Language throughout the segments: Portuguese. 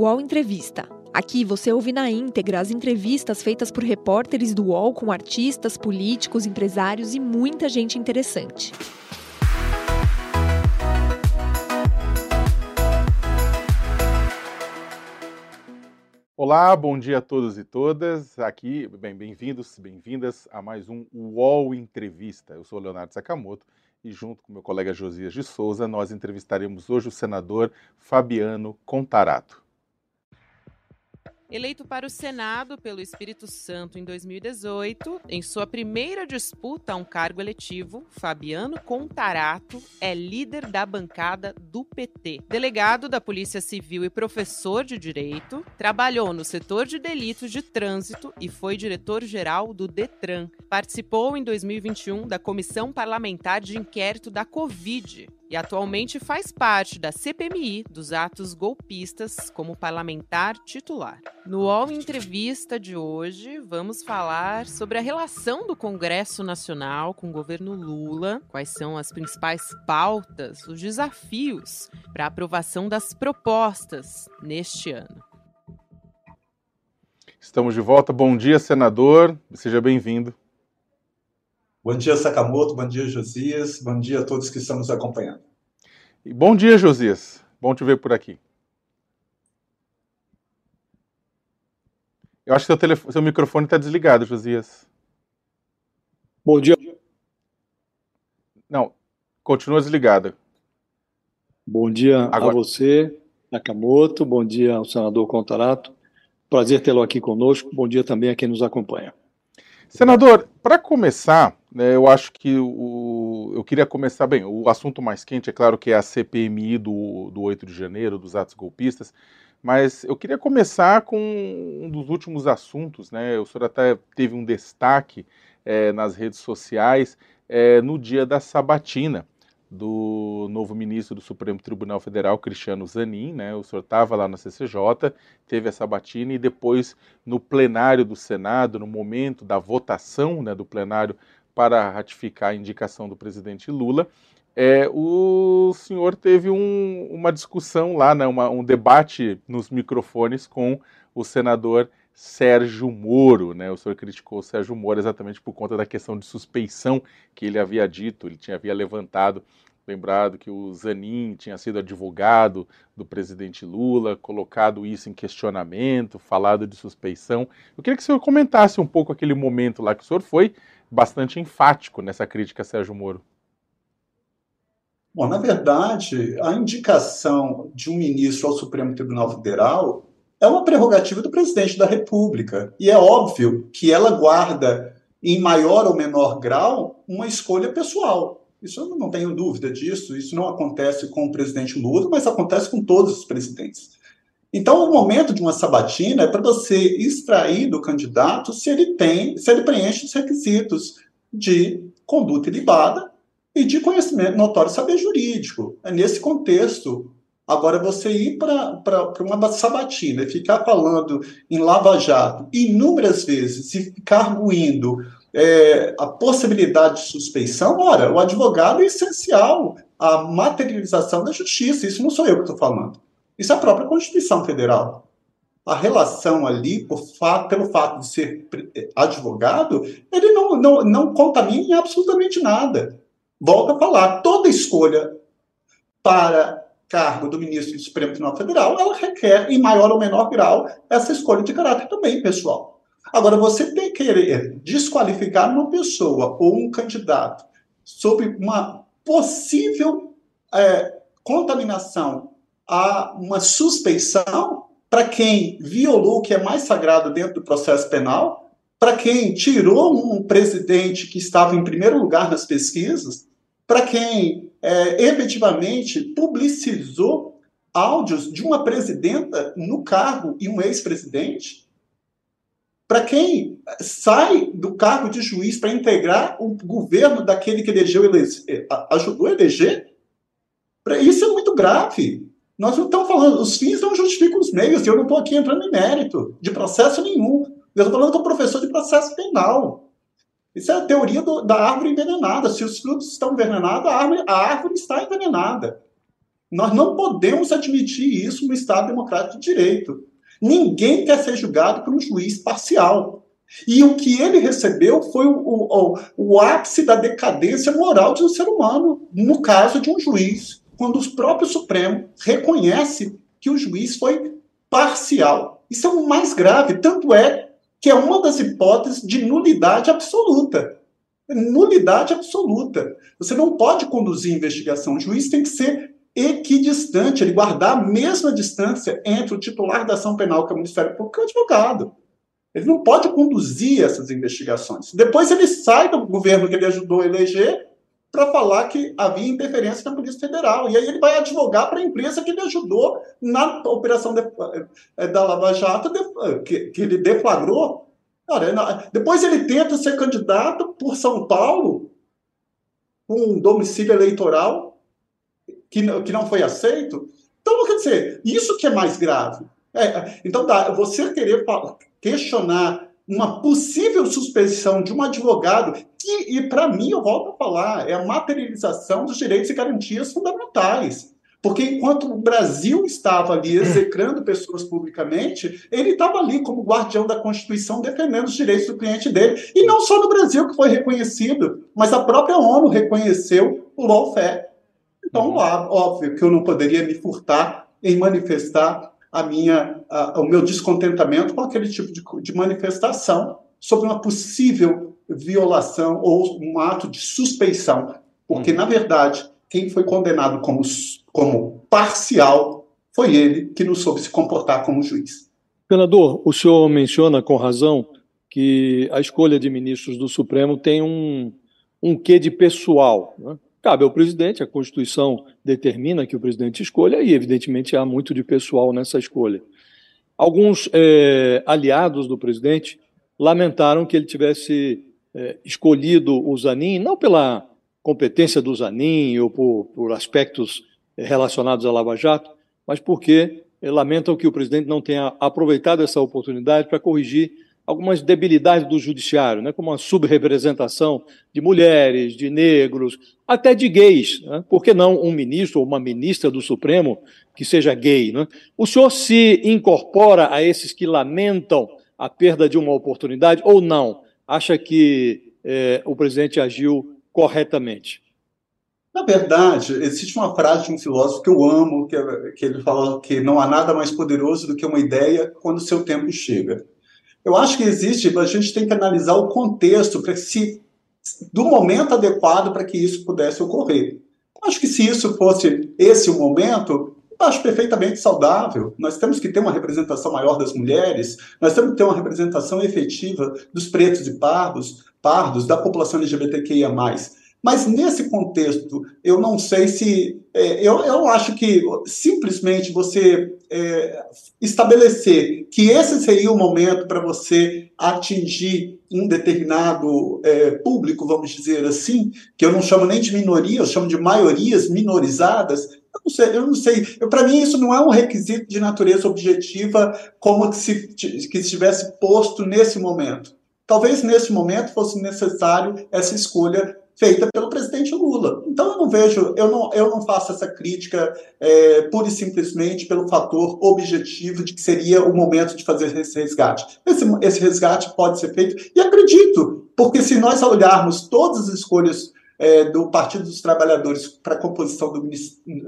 UOL Entrevista. Aqui você ouve na íntegra as entrevistas feitas por repórteres do UOL com artistas, políticos, empresários e muita gente interessante. Olá, bom dia a todos e todas. Aqui, bem, bem-vindos, bem-vindas a mais um UOL Entrevista. Eu sou Leonardo Sakamoto e junto com meu colega Josias de Souza, nós entrevistaremos hoje o senador Fabiano Contarato. Eleito para o Senado pelo Espírito Santo em 2018, em sua primeira disputa a um cargo eletivo, Fabiano Contarato é líder da bancada do PT. Delegado da Polícia Civil e professor de Direito, trabalhou no setor de delitos de trânsito e foi diretor-geral do Detran. Participou em 2021 da Comissão Parlamentar de Inquérito da Covid e atualmente faz parte da CPMI dos atos golpistas como parlamentar titular. No UOL Entrevista de hoje, vamos falar sobre a relação do Congresso Nacional com o governo Lula, quais são as principais pautas, os desafios para a aprovação das propostas neste ano. Estamos de volta. Bom dia, senador. Seja bem-vindo. Bom dia, Sakamoto. Bom dia, Josias. Bom dia a todos que estão nos acompanhando. E bom dia, Josias. Bom te ver por aqui. Eu acho que seu, telefone, seu microfone está desligado, Josias. Bom dia. Não, continua desligado. Bom dia Agora... a você, Nakamoto. Bom dia ao senador Contarato. Prazer tê-lo aqui conosco. Bom dia também a quem nos acompanha. Senador, para começar, eu acho que o, eu queria começar bem. O assunto mais quente, é claro, que é a CPMI do, do 8 de janeiro, dos atos golpistas, mas eu queria começar com um dos últimos assuntos. Né, o senhor até teve um destaque é, nas redes sociais é, no dia da sabatina do novo ministro do Supremo Tribunal Federal, Cristiano Zanin, né? O senhor estava lá na CCJ, teve essa batina e depois no plenário do Senado, no momento da votação, né, do plenário para ratificar a indicação do presidente Lula, é, o senhor teve um, uma discussão lá, né, uma, um debate nos microfones com o senador Sérgio Moro, né? O senhor criticou o Sérgio Moro exatamente por conta da questão de suspeição que ele havia dito, ele tinha havia levantado, lembrado que o Zanin tinha sido advogado do presidente Lula, colocado isso em questionamento, falado de suspeição. Eu queria que o senhor comentasse um pouco aquele momento lá que o senhor foi bastante enfático nessa crítica a Sérgio Moro. Bom, na verdade, a indicação de um ministro ao Supremo Tribunal Federal é uma prerrogativa do presidente da República. E é óbvio que ela guarda, em maior ou menor grau, uma escolha pessoal. Isso eu não tenho dúvida disso. Isso não acontece com o presidente Lula, mas acontece com todos os presidentes. Então, o momento de uma sabatina é para você extrair do candidato se ele tem, se ele preenche os requisitos de conduta ilibada e de conhecimento notório saber jurídico. É nesse contexto Agora, você ir para uma sabatina e ficar falando em lava-jato inúmeras vezes e ficar arguindo é, a possibilidade de suspeição, ora, o advogado é essencial à materialização da justiça. Isso não sou eu que estou falando. Isso é a própria Constituição Federal. A relação ali, fato, pelo fato de ser advogado, ele não, não, não contamina em absolutamente nada. Volto a falar, toda escolha para cargo do ministro do Supremo Tribunal Federal, ela requer, em maior ou menor grau, essa escolha de caráter também pessoal. Agora, você tem que querer desqualificar uma pessoa ou um candidato sob uma possível é, contaminação a uma suspeição para quem violou o que é mais sagrado dentro do processo penal, para quem tirou um presidente que estava em primeiro lugar nas pesquisas, para quem é, efetivamente publicizou áudios de uma presidenta no cargo e um ex-presidente? Para quem sai do cargo de juiz para integrar o governo daquele que elegeu, ele, ajudou a eleger? Isso é muito grave. Nós não estamos falando, os fins não justificam os meios, e eu não estou aqui entrando em mérito de processo nenhum. Eu estou falando com o professor de processo penal. Isso é a teoria do, da árvore envenenada. Se os frutos estão envenenados, a árvore, a árvore está envenenada. Nós não podemos admitir isso no Estado Democrático de Direito. Ninguém quer ser julgado por um juiz parcial. E o que ele recebeu foi o, o, o ápice da decadência moral de um ser humano, no caso de um juiz, quando o próprio Supremo reconhece que o juiz foi parcial. Isso é o mais grave, tanto é que é uma das hipóteses de nulidade absoluta. Nulidade absoluta. Você não pode conduzir investigação. O juiz tem que ser equidistante, ele guardar a mesma distância entre o titular da ação penal, que é o Ministério Público, e o advogado. Ele não pode conduzir essas investigações. Depois ele sai do governo que ele ajudou a eleger para falar que havia interferência na Polícia Federal. E aí ele vai advogar para a empresa que ele ajudou na operação de, eh, da Lava Jato, de, que, que, ele deflagrou. Cara, depois ele tenta ser candidato por São Paulo, com um domicílio eleitoral que, que não foi aceito. Então, quer dizer, isso que é mais grave. É, então, tá, você querer questionar uma possível suspeição de um advogado, que, e para mim, eu volto a falar, é a materialização dos direitos e garantias fundamentais. Porque enquanto o Brasil estava ali execrando pessoas publicamente, ele estava ali como guardião da Constituição defendendo os direitos do cliente dele. E não só no Brasil que foi reconhecido, mas a própria ONU reconheceu o lawfare. Então, uhum. óbvio que eu não poderia me furtar em manifestar a minha, a, o meu descontentamento com aquele tipo de, de manifestação sobre uma possível violação ou um ato de suspeição, porque, uhum. na verdade, quem foi condenado como, como parcial foi ele que não soube se comportar como juiz. Senador, o senhor menciona com razão que a escolha de ministros do Supremo tem um, um quê de pessoal. Né? Cabe ao presidente, a Constituição determina que o presidente escolha, e evidentemente há muito de pessoal nessa escolha. Alguns é, aliados do presidente lamentaram que ele tivesse é, escolhido o Zanin, não pela competência do Zanin ou por, por aspectos relacionados à Lava Jato, mas porque lamentam que o presidente não tenha aproveitado essa oportunidade para corrigir algumas debilidades do judiciário, né, como a subrepresentação de mulheres, de negros, até de gays. Né? Por que não um ministro ou uma ministra do Supremo que seja gay? Né? O senhor se incorpora a esses que lamentam a perda de uma oportunidade ou não? Acha que é, o presidente agiu corretamente? Na verdade, existe uma frase de um filósofo que eu amo, que, é, que ele fala que não há nada mais poderoso do que uma ideia quando seu tempo chega. Eu acho que existe, a gente tem que analisar o contexto para se do momento adequado para que isso pudesse ocorrer. Acho que se isso fosse esse o momento, acho perfeitamente saudável. Nós temos que ter uma representação maior das mulheres, nós temos que ter uma representação efetiva dos pretos e pardos, pardos da população LGBTQIA+. Mas nesse contexto, eu não sei se. É, eu, eu acho que simplesmente você é, estabelecer que esse seria o momento para você atingir um determinado é, público, vamos dizer assim, que eu não chamo nem de minoria, eu chamo de maiorias minorizadas. Eu não sei, eu não sei. Para mim, isso não é um requisito de natureza objetiva como se que estivesse posto nesse momento. Talvez nesse momento fosse necessário essa escolha feita pelo presidente Lula. Então eu não vejo, eu não, eu não faço essa crítica é, pura e simplesmente pelo fator objetivo de que seria o momento de fazer esse resgate. Esse, esse resgate pode ser feito, e acredito, porque se nós olharmos todas as escolhas é, do Partido dos Trabalhadores para a composição do,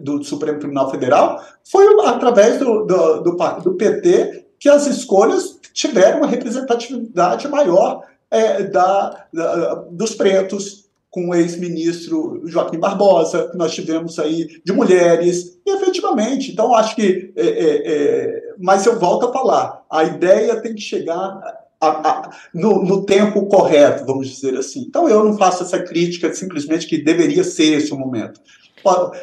do, Supremo Tribunal Federal, foi através do, do, do, do PT que as escolhas tiveram uma representatividade maior é, da, da, dos pretos, com o ex-ministro Joaquim Barbosa, que nós tivemos aí de mulheres, e efetivamente, então acho que, é, é, é, mas eu volto a falar, a ideia tem que chegar a, a, no, no, tempo correto, vamos dizer assim. Então eu não faço essa crítica simplesmente que deveria ser esse o momento.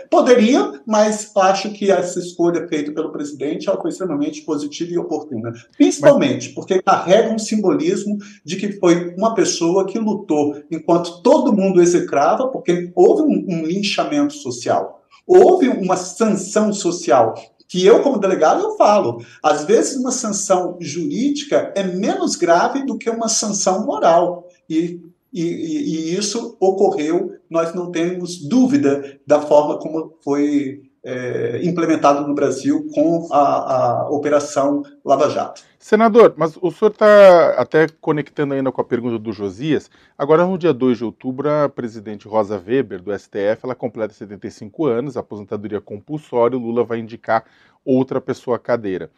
Poderia, mas acho que essa escolha feita pelo presidente é coisa extremamente positiva e oportuna. Principalmente porque carrega um simbolismo de que foi uma pessoa que lutou enquanto todo mundo execrava, porque houve um, um linchamento social, houve uma sanção social que eu, como delegado, eu falo. Às vezes, uma sanção jurídica é menos grave do que uma sanção moral. E e, e, isso ocorreu, nós não temos dúvida da forma como foi é, implementado no Brasil com a, a, Operação Lava Jato. Senador, mas o senhor está até conectando ainda com a pergunta do Josias. Agora, no dia 2 de outubro, a presidente Rosa Weber, do STF, ela completa 75 anos, aposentadoria compulsória, o Lula vai indicar outra pessoa à cadeira.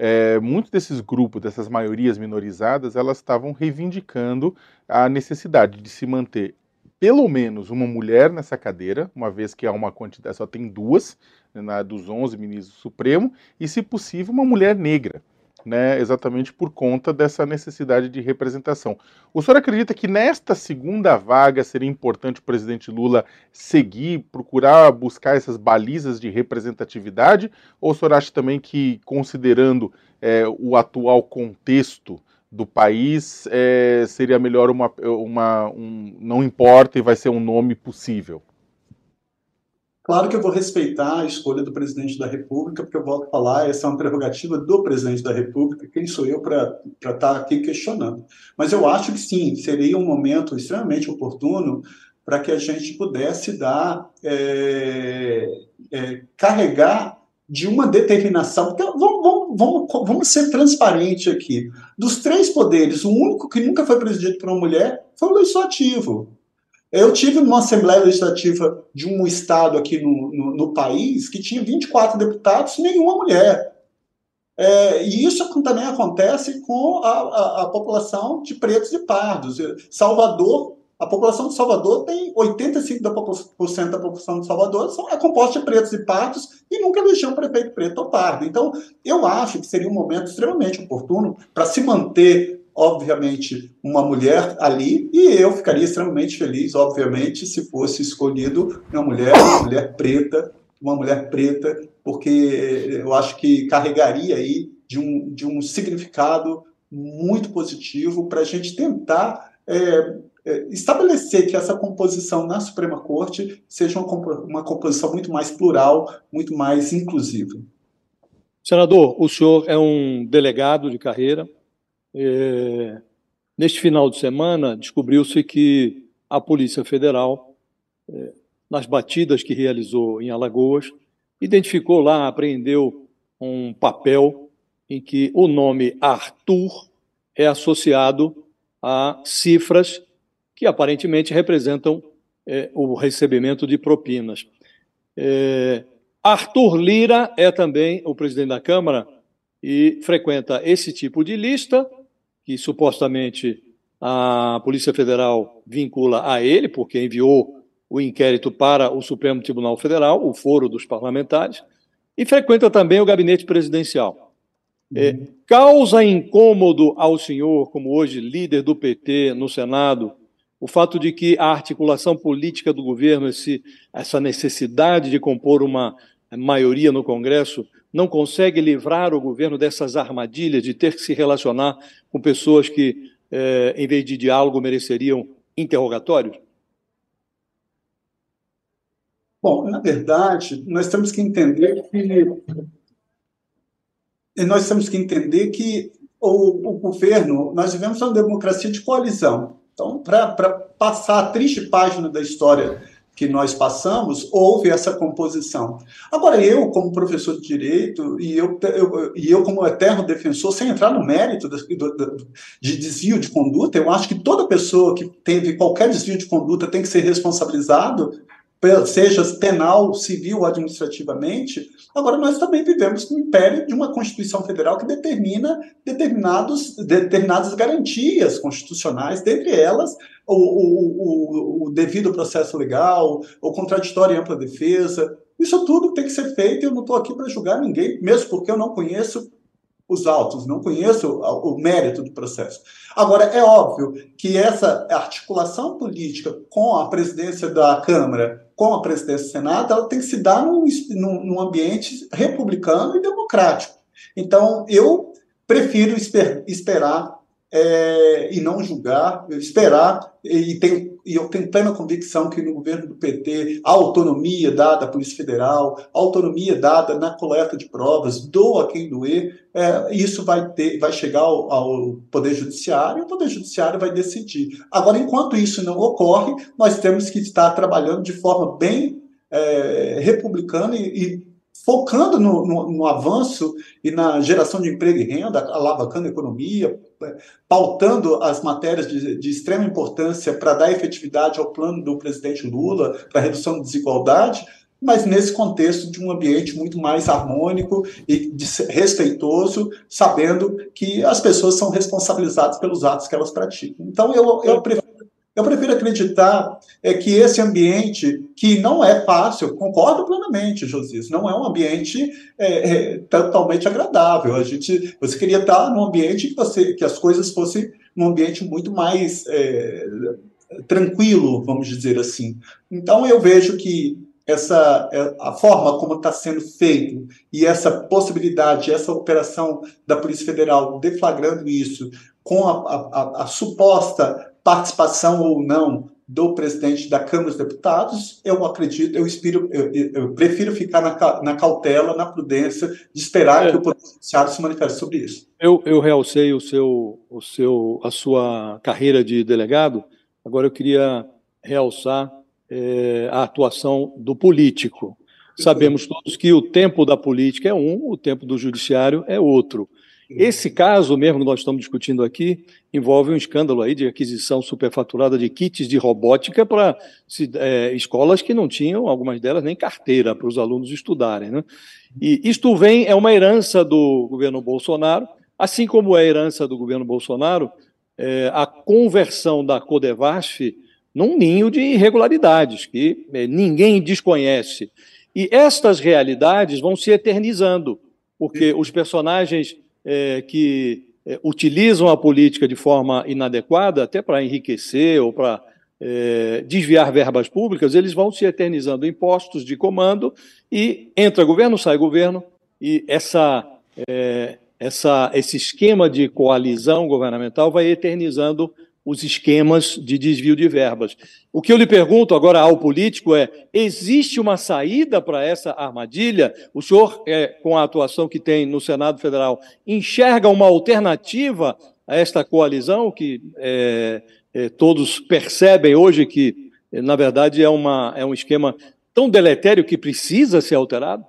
É, muitos desses grupos, dessas maiorias minorizadas, elas estavam reivindicando a necessidade de se manter pelo menos uma mulher nessa cadeira, uma vez que há uma quantidade, só tem duas, né, na, dos 11 ministros do Supremo, e, se possível, uma mulher negra, né, exatamente por conta dessa necessidade de representação. O senhor acredita que nesta segunda vaga seria importante o presidente Lula seguir, procurar buscar essas balizas de representatividade, ou o senhor acha também que, considerando é, o atual contexto, do país, é, seria melhor uma, uma um, não importa e vai ser um nome possível? Claro que eu vou respeitar a escolha do presidente da República, porque eu volto a falar, essa é uma prerrogativa do presidente da República, quem sou eu para estar tá aqui questionando. Mas eu acho que sim, seria um momento extremamente oportuno para que a gente pudesse dar, é, é, carregar de uma determinação. Porque vamos, vamos, vamos, vamos ser transparentes aqui. Dos três poderes, o único que nunca foi presidido por uma mulher foi o legislativo. Eu tive uma Assembleia Legislativa de um estado aqui no, no, no país que tinha 24 deputados, nenhuma mulher. É, e isso também acontece com a, a, a população de pretos e pardos. Salvador a população de Salvador tem 85% da população de Salvador é composta de pretos e pardos e nunca elegeu um prefeito preto ou pardo. Então, eu acho que seria um momento extremamente oportuno para se manter, obviamente, uma mulher ali e eu ficaria extremamente feliz, obviamente, se fosse escolhido uma mulher, uma mulher preta, uma mulher preta, porque eu acho que carregaria aí de um, de um significado muito positivo para a gente tentar é, é, estabelecer que essa composição na Suprema Corte seja uma, uma composição muito mais plural, muito mais inclusiva. Senador, o senhor é um delegado de carreira. É, neste final de semana, descobriu-se que a Polícia Federal, é, nas batidas que realizou em Alagoas, identificou lá, apreendeu um papel em que o nome Arthur é associado a cifras que aparentemente representam é, o recebimento de propinas. É, Arthur Lira é também o presidente da Câmara e frequenta esse tipo de lista, que supostamente a Polícia Federal vincula a ele, porque enviou o inquérito para o Supremo Tribunal Federal, o foro dos parlamentares, e frequenta também o gabinete presidencial. É, uhum. causa incômodo ao senhor, como hoje líder do PT no Senado, o fato de que a articulação política do governo, esse, essa necessidade de compor uma maioria no Congresso, não consegue livrar o governo dessas armadilhas de ter que se relacionar com pessoas que, eh, em vez de diálogo, mereceriam interrogatórios? Bom, na verdade, nós temos que entender que nós temos que entender que o, o governo, nós vivemos uma democracia de coalizão. Então, para passar a triste página da história que nós passamos, houve essa composição. Agora, eu, como professor de direito, e eu, eu, e eu como eterno defensor, sem entrar no mérito de desvio de conduta, eu acho que toda pessoa que teve qualquer desvio de conduta tem que ser responsabilizado seja penal, civil ou administrativamente. Agora, nós também vivemos no império de uma Constituição Federal que determina determinados, determinadas garantias constitucionais, dentre elas o, o, o, o devido processo legal, o contraditório e ampla defesa. Isso tudo tem que ser feito e eu não estou aqui para julgar ninguém, mesmo porque eu não conheço os autos, não conheço o mérito do processo. Agora, é óbvio que essa articulação política com a presidência da Câmara, com a presidência do Senado, ela tem que se dar num, num ambiente republicano e democrático. Então, eu prefiro esper, esperar é, e não julgar, esperar, e, tenho, e eu tenho plena convicção que no governo do PT, a autonomia dada à Polícia Federal, a autonomia dada na coleta de provas, doa quem doer, é, isso vai, ter, vai chegar ao, ao, Poder Judiciário e o Poder Judiciário vai decidir. Agora, enquanto isso não ocorre, nós temos que estar trabalhando de forma bem é, republicana e, e focando no, no, no, avanço e na geração de emprego e renda, alavancando a economia, pautando as matérias de, de extrema importância para dar efetividade ao plano do presidente Lula para redução da desigualdade, mas nesse contexto de um ambiente muito mais harmônico e respeitoso, sabendo que as pessoas são responsabilizadas pelos atos que elas praticam. Então, eu, eu prefiro eu prefiro acreditar é, que esse ambiente, que não é fácil, concordo plenamente, Josias, não é um ambiente é, é, totalmente agradável. A gente, você queria estar num ambiente que, você, que as coisas fossem num ambiente muito mais é, tranquilo, vamos dizer assim. Então eu vejo que essa é, a forma como está sendo feito e essa possibilidade, essa operação da Polícia Federal deflagrando isso com a, a, a suposta participação ou não do presidente da Câmara dos Deputados, eu acredito, eu, espiro, eu, eu prefiro ficar na, na, cautela, na prudência, de esperar é. que o Poder Judiciário se manifeste sobre isso. Eu, eu realcei o seu, o seu, a sua carreira de delegado, agora eu queria realçar é, a atuação do político. Sabemos todos que o tempo da política é um, o tempo do judiciário é outro. Esse caso mesmo que nós estamos discutindo aqui envolve um escândalo aí de aquisição superfaturada de kits de robótica para é, escolas que não tinham, algumas delas, nem carteira para os alunos estudarem. Né? E isto vem, é uma herança do governo Bolsonaro, assim como é a herança do governo Bolsonaro, é, a conversão da Codevasf num ninho de irregularidades que é, ninguém desconhece. E estas realidades vão se eternizando, porque os personagens é, que é, utilizam a política de forma inadequada, até para enriquecer ou para é, desviar verbas públicas, eles vão se eternizando em postos de comando e entra governo, sai governo, e essa, é, essa, esse esquema de coalizão governamental vai eternizando os esquemas de desvio de verbas. O que eu lhe pergunto agora ao político é: existe uma saída para essa armadilha? O senhor, é, com a atuação que tem no Senado Federal, enxerga uma alternativa a esta coalizão que é, é, todos percebem hoje que, na verdade, é, uma, é um esquema tão deletério que precisa ser alterado?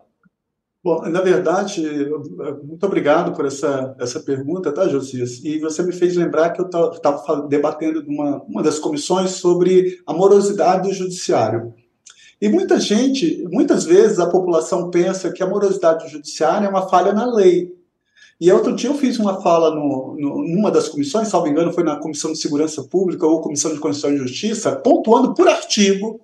Bom, na verdade, muito obrigado por essa, essa pergunta, tá, Josias? E você me fez lembrar que eu estava debatendo uma, uma das comissões sobre a morosidade do judiciário. E muita gente, muitas vezes a população pensa que a morosidade do judiciário é uma falha na lei. E outro dia eu fiz uma fala no, no, numa das comissões, salvo engano, foi na Comissão de Segurança Pública ou Comissão de Constituição e Justiça, pontuando por artigo,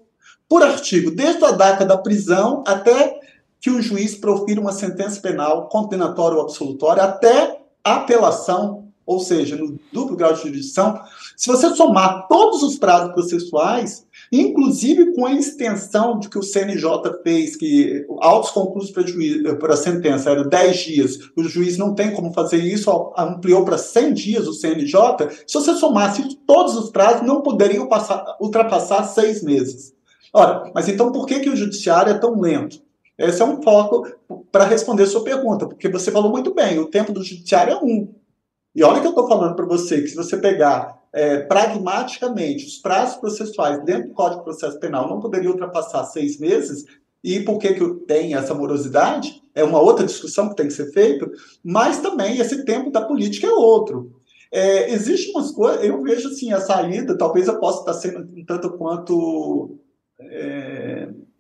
por artigo, desde a data da prisão até que o juiz profira uma sentença penal condenatória ou absolutória até apelação, ou seja, no duplo grau de jurisdição. Se você somar todos os prazos processuais, inclusive com a extensão de que o CNJ fez, que autos conclusos para a sentença eram 10 dias, o juiz não tem como fazer isso, ampliou para 100 dias o CNJ, se você somasse todos os prazos, não poderiam passar, ultrapassar seis meses. Ora, mas então por que, que o judiciário é tão lento? Esse é um foco para responder sua pergunta, porque você falou muito bem, o tempo do judiciário é um. E olha que eu estou falando para você, que se você pegar é, pragmaticamente os prazos processuais dentro do Código de Processo Penal não poderia ultrapassar seis meses, e por que, que tem essa morosidade? É uma outra discussão que tem que ser feita, mas também esse tempo da política é outro. É, existe umas coisas, eu vejo assim, a saída, talvez eu possa estar sendo um tanto quanto é,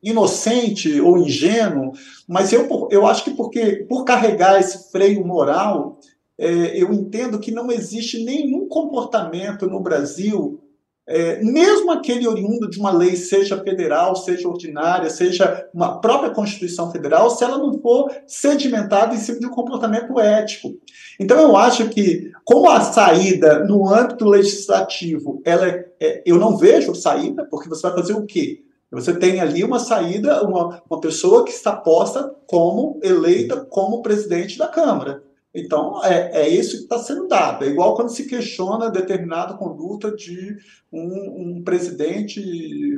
inocente ou ingênuo, mas eu, eu acho que porque por carregar esse freio moral, é, eu entendo que não existe nenhum comportamento no Brasil, é, mesmo aquele oriundo de uma lei, seja federal, seja ordinária, seja uma própria Constituição Federal, se ela não for sedimentada em cima de um comportamento ético. Então, eu acho que, como a saída no âmbito legislativo, ela é, é eu não vejo saída, porque você vai fazer o quê? Você tem ali uma saída, uma, uma pessoa que está posta como eleita como presidente da Câmara. Então, é, é isso que está sendo dado. É igual quando se questiona determinada conduta de um, um, presidente,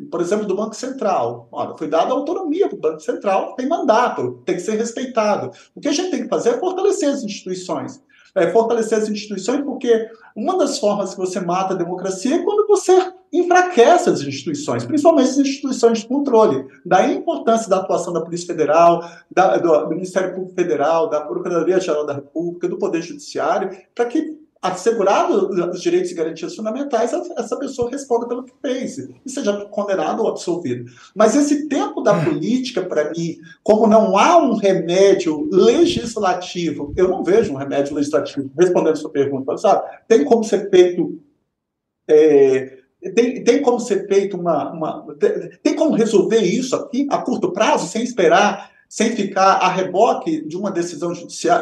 por exemplo, do Banco Central. Olha, foi dada autonomia para o Banco Central, tem mandato, tem que ser respeitado. O que a gente tem que fazer é fortalecer as instituições. é, fortalecer as instituições, porque uma das formas que você mata a democracia é quando você enfraquece as instituições, principalmente as instituições de controle. Daí a importância da atuação da Polícia Federal, da, do, do Ministério Público Federal, da Procuradoria-Geral da República, do Poder Judiciário, para que assegurado os direitos e garantias fundamentais, essa pessoa responda pelo que fez e seja condenado ou absolvido. Mas esse tempo da política, para mim, como não há um remédio legislativo, eu não vejo um remédio legislativo, respondendo sua pergunta, sabe? Tem como ser feito. É, tem, tem como ser feito uma, uma. Tem como resolver isso aqui a curto prazo, sem esperar sem ficar a reboque de uma decisão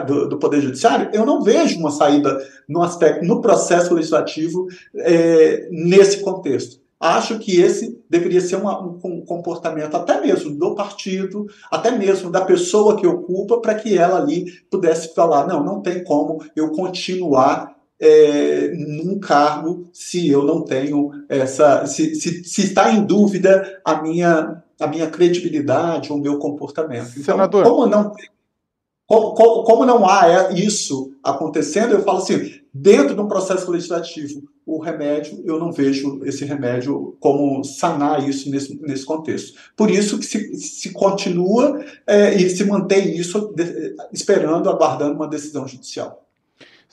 do, do, Poder Judiciário, eu não vejo uma saída no aspecto, no processo legislativo é, nesse contexto. Acho que esse deveria ser uma, um comportamento até mesmo do partido, até mesmo da pessoa que ocupa, para que ela ali pudesse falar: não, não tem como eu continuar é, num cargo se eu não tenho essa. Se, se, se está em dúvida a minha a minha credibilidade, o meu comportamento. Então, Senador. como não como, como, como, não há isso acontecendo, eu falo assim, dentro de um processo legislativo, o remédio, eu não vejo esse remédio como sanar isso nesse, nesse contexto. Por isso que se, se continua é, e se mantém isso de, esperando, aguardando uma decisão judicial.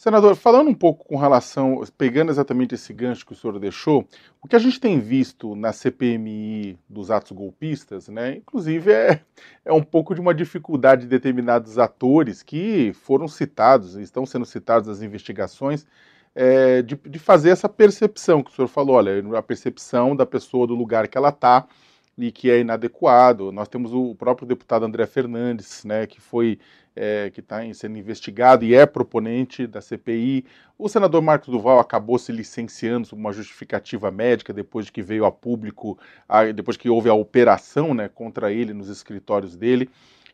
Senador, falando um pouco com relação, pegando exatamente esse gancho que o senhor deixou, o que a gente tem visto na CPMI dos atos golpistas, né, inclusive é, é um pouco de uma dificuldade de determinados atores que foram citados, estão sendo citados nas investigações, é, de, de fazer essa percepção que o senhor falou, olha, a percepção da pessoa do lugar que ela está e que é inadequado. Nós temos o próprio deputado André Fernandes, né, que foi é, que está sendo investigado e é proponente da CPI. O senador Marcos Duval acabou se licenciando sob uma justificativa médica depois de que veio a público, a, depois que houve a operação né, contra ele nos escritórios dele.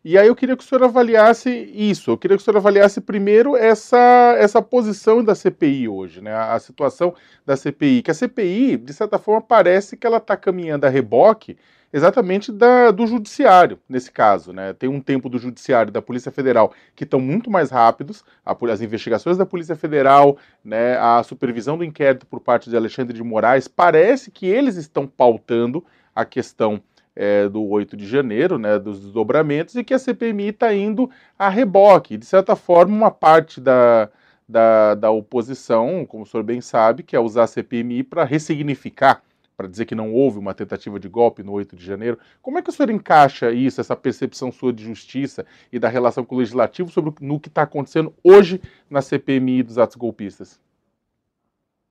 E aí eu queria que o senhor avaliasse isso. Eu queria que o senhor avaliasse primeiro essa, essa posição da CPI hoje, né? A, a situação da CPI. Que a CPI, de certa forma, parece que ela está caminhando a reboque exatamente da, do judiciário, nesse caso. Né? Tem um tempo do judiciário da Polícia Federal que estão muito mais rápidos, a, as investigações da Polícia Federal, né, a supervisão do inquérito por parte de Alexandre de Moraes, parece que eles estão pautando a questão é, do 8 de janeiro, né, dos desdobramentos, e que a CPMI está indo a reboque. De certa forma, uma parte da, da, da oposição, como o senhor bem sabe, que é usar a CPMI para ressignificar para dizer que não houve uma tentativa de golpe no 8 de janeiro. Como é que o senhor encaixa isso, essa percepção sua de justiça e da relação com o legislativo sobre no que está acontecendo hoje na CPMI dos atos golpistas?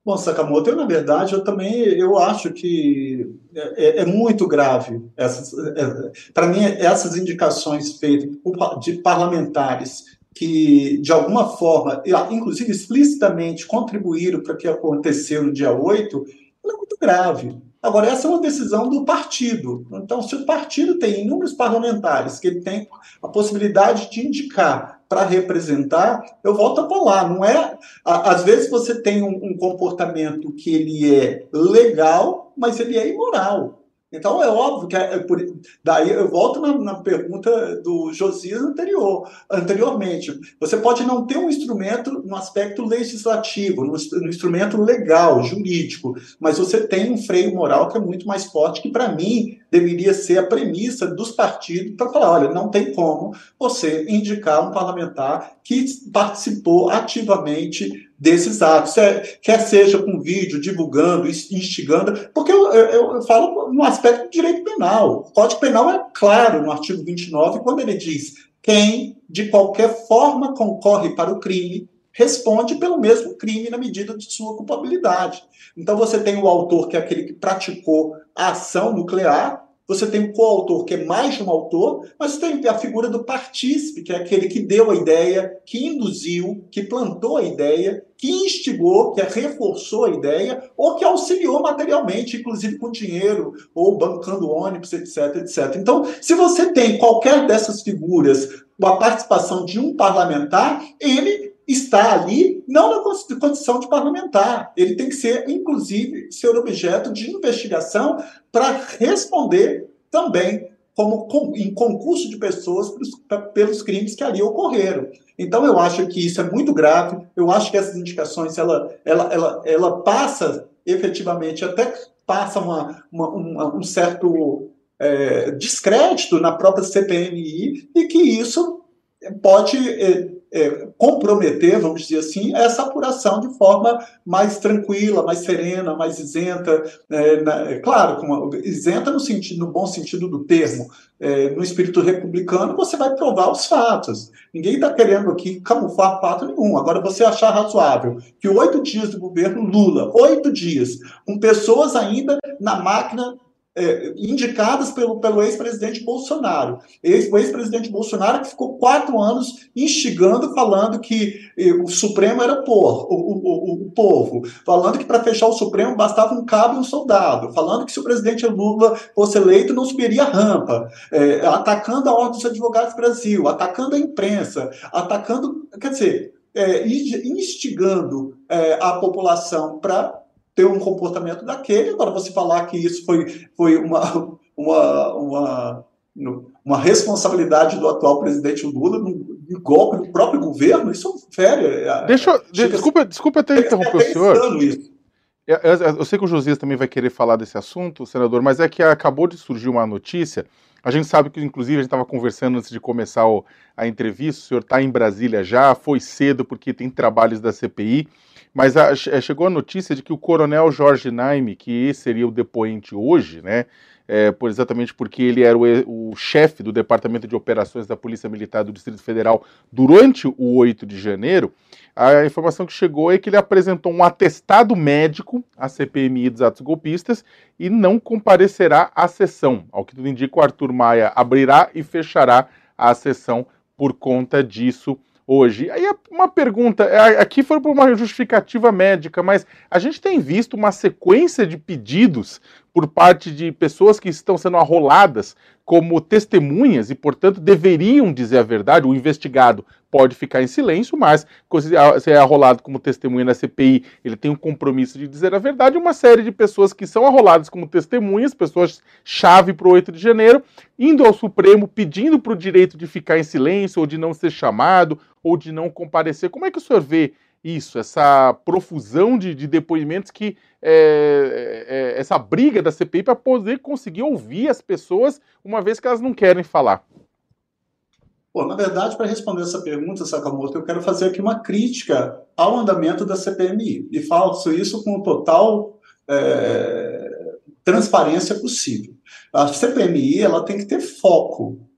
Bom, Sakamoto, eu, na verdade, eu também eu acho que é, é, é muito grave. É, Para mim, essas indicações feitas de parlamentares que, de alguma forma, inclusive explicitamente contribuíram para o que aconteceu no dia 8, é muito grave. Agora, essa é uma decisão do partido. Então, se o partido tem inúmeros parlamentares que ele tem a possibilidade de indicar para representar, eu volto a falar, não é. Às vezes você tem um, um comportamento que ele é legal, mas ele é imoral. Então é óbvio que é, é por, daí eu volto na, na, pergunta do Josias anterior, anteriormente. Você pode não ter um instrumento no aspecto legislativo, no, no, instrumento legal, jurídico, mas você tem um freio moral que é muito mais forte, que para mim deveria ser a premissa dos partidos para falar, olha, não tem como você indicar um parlamentar que participou ativamente desses atos, quer seja com vídeo, divulgando, instigando, porque eu, eu, eu, falo no aspecto do direito penal. O Código Penal é claro no artigo 29, quando ele diz quem, de qualquer forma, concorre para o crime, responde pelo mesmo crime na medida de sua culpabilidade. Então você tem o autor, que é aquele que praticou a ação nuclear, você tem o coautor, que é mais de um autor, mas tem a figura do partícipe, que é aquele que deu a ideia, que induziu, que plantou a ideia, que instigou, que reforçou a ideia, ou que auxiliou materialmente, inclusive com dinheiro, ou bancando ônibus, etc, etc. Então, se você tem qualquer dessas figuras, a participação de um parlamentar, ele está ali não na condição de parlamentar. Ele tem que ser, inclusive, ser objeto de investigação para responder também como em concurso de pessoas pelos crimes que ali ocorreram. Então eu acho que isso é muito grave. Eu acho que essas indicações ela, ela, ela, ela passa efetivamente até passa uma, uma, uma um certo é, descrédito na própria CPMI e que isso pode é, é, comprometer, vamos dizer assim, essa apuração de forma mais tranquila, mais serena, mais isenta, é, na, é, claro, uma, isenta no, sentido, no bom sentido do termo. É, no espírito republicano, você vai provar os fatos. Ninguém está querendo aqui camuflar fato nenhum. Agora, você achar razoável que oito dias do governo Lula, oito dias, com pessoas ainda na máquina é, indicadas pelo, pelo ex-presidente Bolsonaro. O ex-presidente Bolsonaro que ficou quatro anos instigando, falando que eh, o Supremo era por, o, o, o, povo, falando que para fechar o Supremo bastava um cabo e um soldado, falando que se o presidente Lula fosse eleito não subiria a rampa, é, atacando a Ordem dos Advogados do Brasil, atacando a imprensa, atacando, quer dizer, é, instigando é, a população para ter um comportamento daquele. Agora, você falar que isso foi, foi uma, uma, uma, uma responsabilidade do atual presidente Lula, no, golpe do próprio governo, isso fere. É, Deixa eu, desculpa, desculpa até interromper o senhor. Isso. Eu, eu, eu, sei que o Josias também vai querer falar desse assunto, senador, mas é que acabou de surgir uma notícia. A gente sabe que, inclusive, a gente estava conversando antes de começar o, a entrevista. O senhor está em Brasília já, foi cedo porque tem trabalhos da CPI. Mas a, é, chegou a notícia de que o coronel Jorge Naime, que seria o depoente hoje, né, é, por, exatamente porque ele era o, o chefe do Departamento de Operações da Polícia Militar do Distrito Federal durante o 8 de janeiro, a informação que chegou é que ele apresentou um atestado médico à CPMI dos atos golpistas e não comparecerá à sessão. Ao que tudo indica, o Arthur Maia abrirá e fechará a sessão por conta disso hoje. Aí uma pergunta, é, aqui foi por uma justificativa médica, mas a gente tem visto uma sequência de pedidos por parte de pessoas que estão sendo arroladas como testemunhas e, portanto, deveriam dizer a verdade. O investigado pode ficar em silêncio, mas se é arrolado como testemunha na CPI, ele tem um compromisso de dizer a verdade. Uma série de pessoas que são arroladas como testemunhas, pessoas-chave para o 8 de janeiro, indo ao Supremo pedindo para o direito de ficar em silêncio, ou de não ser chamado, ou de não comparecer. Como é que o senhor vê isso, essa profusão de, de depoimentos que é, é, essa briga da CPI para poder conseguir ouvir as pessoas uma vez que elas não querem falar. Bom, na verdade, para responder essa pergunta, Sakamoto, eu quero fazer aqui uma crítica ao andamento da CPMI e faço isso com total é, transparência possível. A CPMI ela tem que ter foco.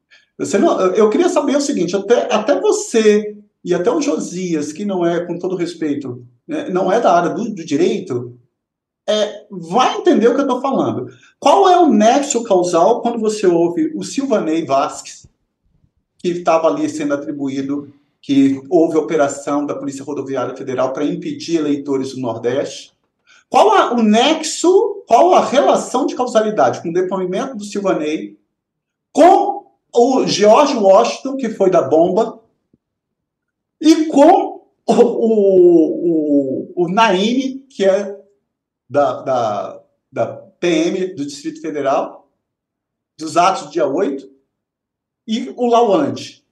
Não, eu queria saber o seguinte: até, até você e até o Josias, que não é, com todo respeito, né, não é da área do, do direito, é, vai entender o que eu estou falando. Qual é o nexo causal quando você ouve o Silvanei Vasques, que estava ali sendo atribuído que houve operação da Polícia Rodoviária Federal para impedir eleitores do Nordeste? Qual a, o nexo, qual a relação de causalidade com o depoimento do Silvanei com o George Washington, que foi da bomba, e com o, o, o, o Naime, que é da, da, da PM do Distrito Federal, dos atos do dia 8, e o Lawande.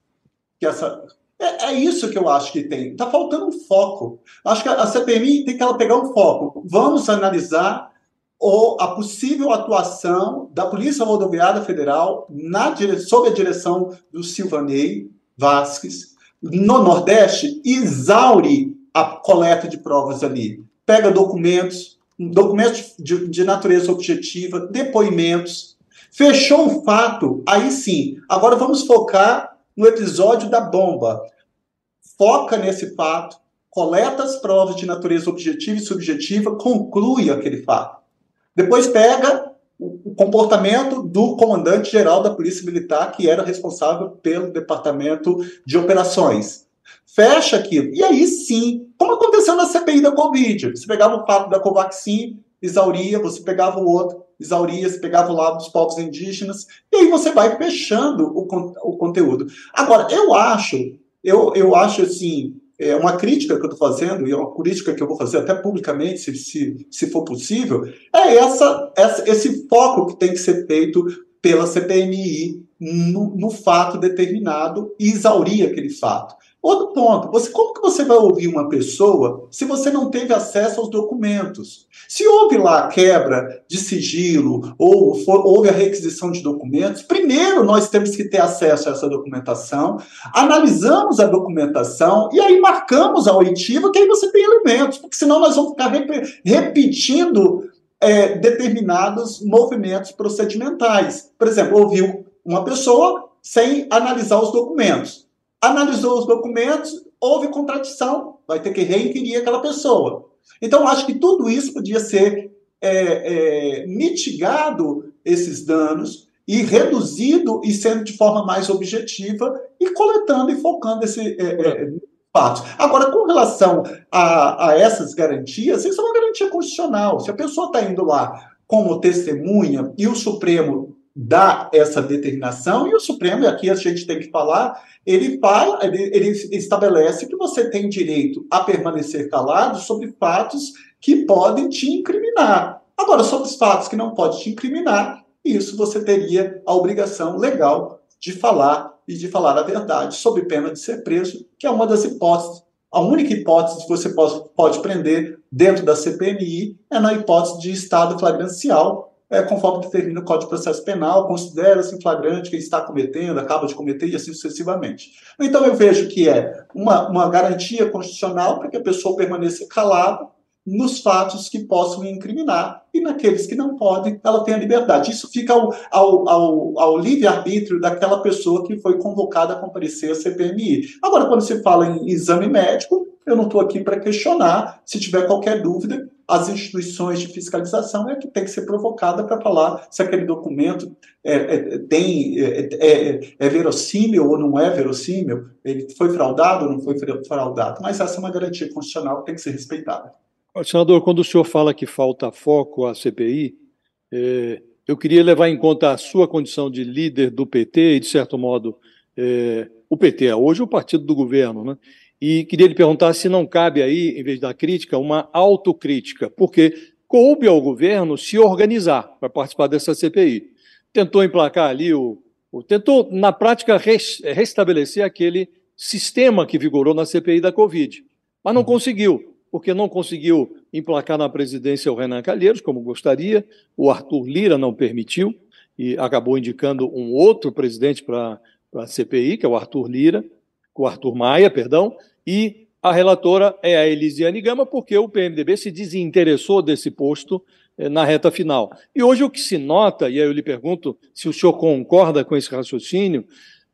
Que essa, é, é, isso que eu acho que tem. Está faltando um foco. Acho que a, CPMI tem que ela pegar um foco. Vamos analisar o, a possível atuação da Polícia Rodoviária Federal na, sob a direção do Silvanei Vasques no Nordeste, exaure a coleta de provas ali. Pega documentos, documentos de, de natureza objetiva, depoimentos. Fechou um fato, aí sim. Agora vamos focar no episódio da bomba. Foca nesse fato, coleta as provas de natureza objetiva e subjetiva, conclui aquele fato. Depois pega o comportamento do comandante-geral da Polícia Militar, que era responsável pelo departamento de operações. Fecha aquilo. E aí sim, como aconteceu na CPI da Covid, você pegava o fato da Covaxin, exauria, você pegava o outro, exauria, você pegava o lado dos povos indígenas, e aí você vai fechando o, o conteúdo. Agora, eu acho, eu, eu acho assim, é uma crítica que eu estou fazendo, e é uma crítica que eu vou fazer até publicamente, se, se, se for possível, é essa, essa, esse foco que tem que ser feito pela CPMI no, no fato determinado e exaurir aquele fato. Outro ponto, você, como que você vai ouvir uma pessoa se você não teve acesso aos documentos? Se houve lá a quebra de sigilo ou for, houve a requisição de documentos, primeiro nós temos que ter acesso a essa documentação, analisamos a documentação e aí marcamos a oitiva, que aí você tem elementos, porque senão nós vamos ficar rep repetindo é, determinados movimentos procedimentais. Por exemplo, ouviu uma pessoa sem analisar os documentos analisou os documentos, houve contradição, vai ter que reinquirir aquela pessoa. Então, acho que tudo isso podia ser é, é, mitigado, esses danos, e reduzido e sendo de forma mais objetiva e coletando e focando esse é, é fatos. Agora, com relação a, a, essas garantias, isso é uma garantia constitucional. Se a pessoa está indo lá como testemunha e o Supremo dá essa determinação, e o Supremo, e aqui a gente tem que falar, ele, fala, ele, ele estabelece que você tem direito a permanecer calado sobre fatos que podem te incriminar. Agora, sobre os fatos que não podem te incriminar, isso você teria a obrigação legal de falar e de falar a verdade, sob pena de ser preso, que é uma das hipóteses. A única hipótese que você pode, pode prender dentro da CPMI é na hipótese de estado flagrancial, é, conforme determina o Código de Processo Penal, considera-se flagrante quem está cometendo, acaba de cometer e assim sucessivamente. Então eu vejo que é uma, uma garantia constitucional para que a pessoa permaneça calada nos fatos que possam incriminar e naqueles que não podem, ela tem a liberdade. Isso fica ao, ao, ao, ao livre-arbítrio daquela pessoa que foi convocada a comparecer à CPMI. Agora, quando se fala em exame médico, eu não estou aqui para questionar. Se tiver qualquer dúvida, as instituições de fiscalização é que tem que ser provocada para falar se aquele documento é, é, tem, é, é, é, verossímil ou não é verossímil, ele foi fraudado ou não foi fraudado. Mas essa é uma garantia constitucional que tem que ser respeitada. Senador, quando o senhor fala que falta foco à CPI, é, eu queria levar em conta a sua condição de líder do PT e, de certo modo, é, o PT é hoje o partido do governo, né? E queria lhe perguntar se não cabe aí, em vez da crítica, uma autocrítica, porque coube ao governo se organizar para participar dessa CPI. Tentou emplacar ali o. o tentou, na prática, res, restabelecer aquele sistema que vigorou na CPI da Covid, mas não uhum. conseguiu, porque não conseguiu emplacar na presidência o Renan Calheiros, como gostaria, o Arthur Lira não permitiu, e acabou indicando um outro presidente para a CPI, que é o Arthur Lira, o Arthur Maia, perdão, e a relatora é a Elisiane Gama, porque o PMDB se desinteressou desse posto eh, na reta final. E hoje o que se nota, e aí eu lhe pergunto se o senhor concorda com esse raciocínio,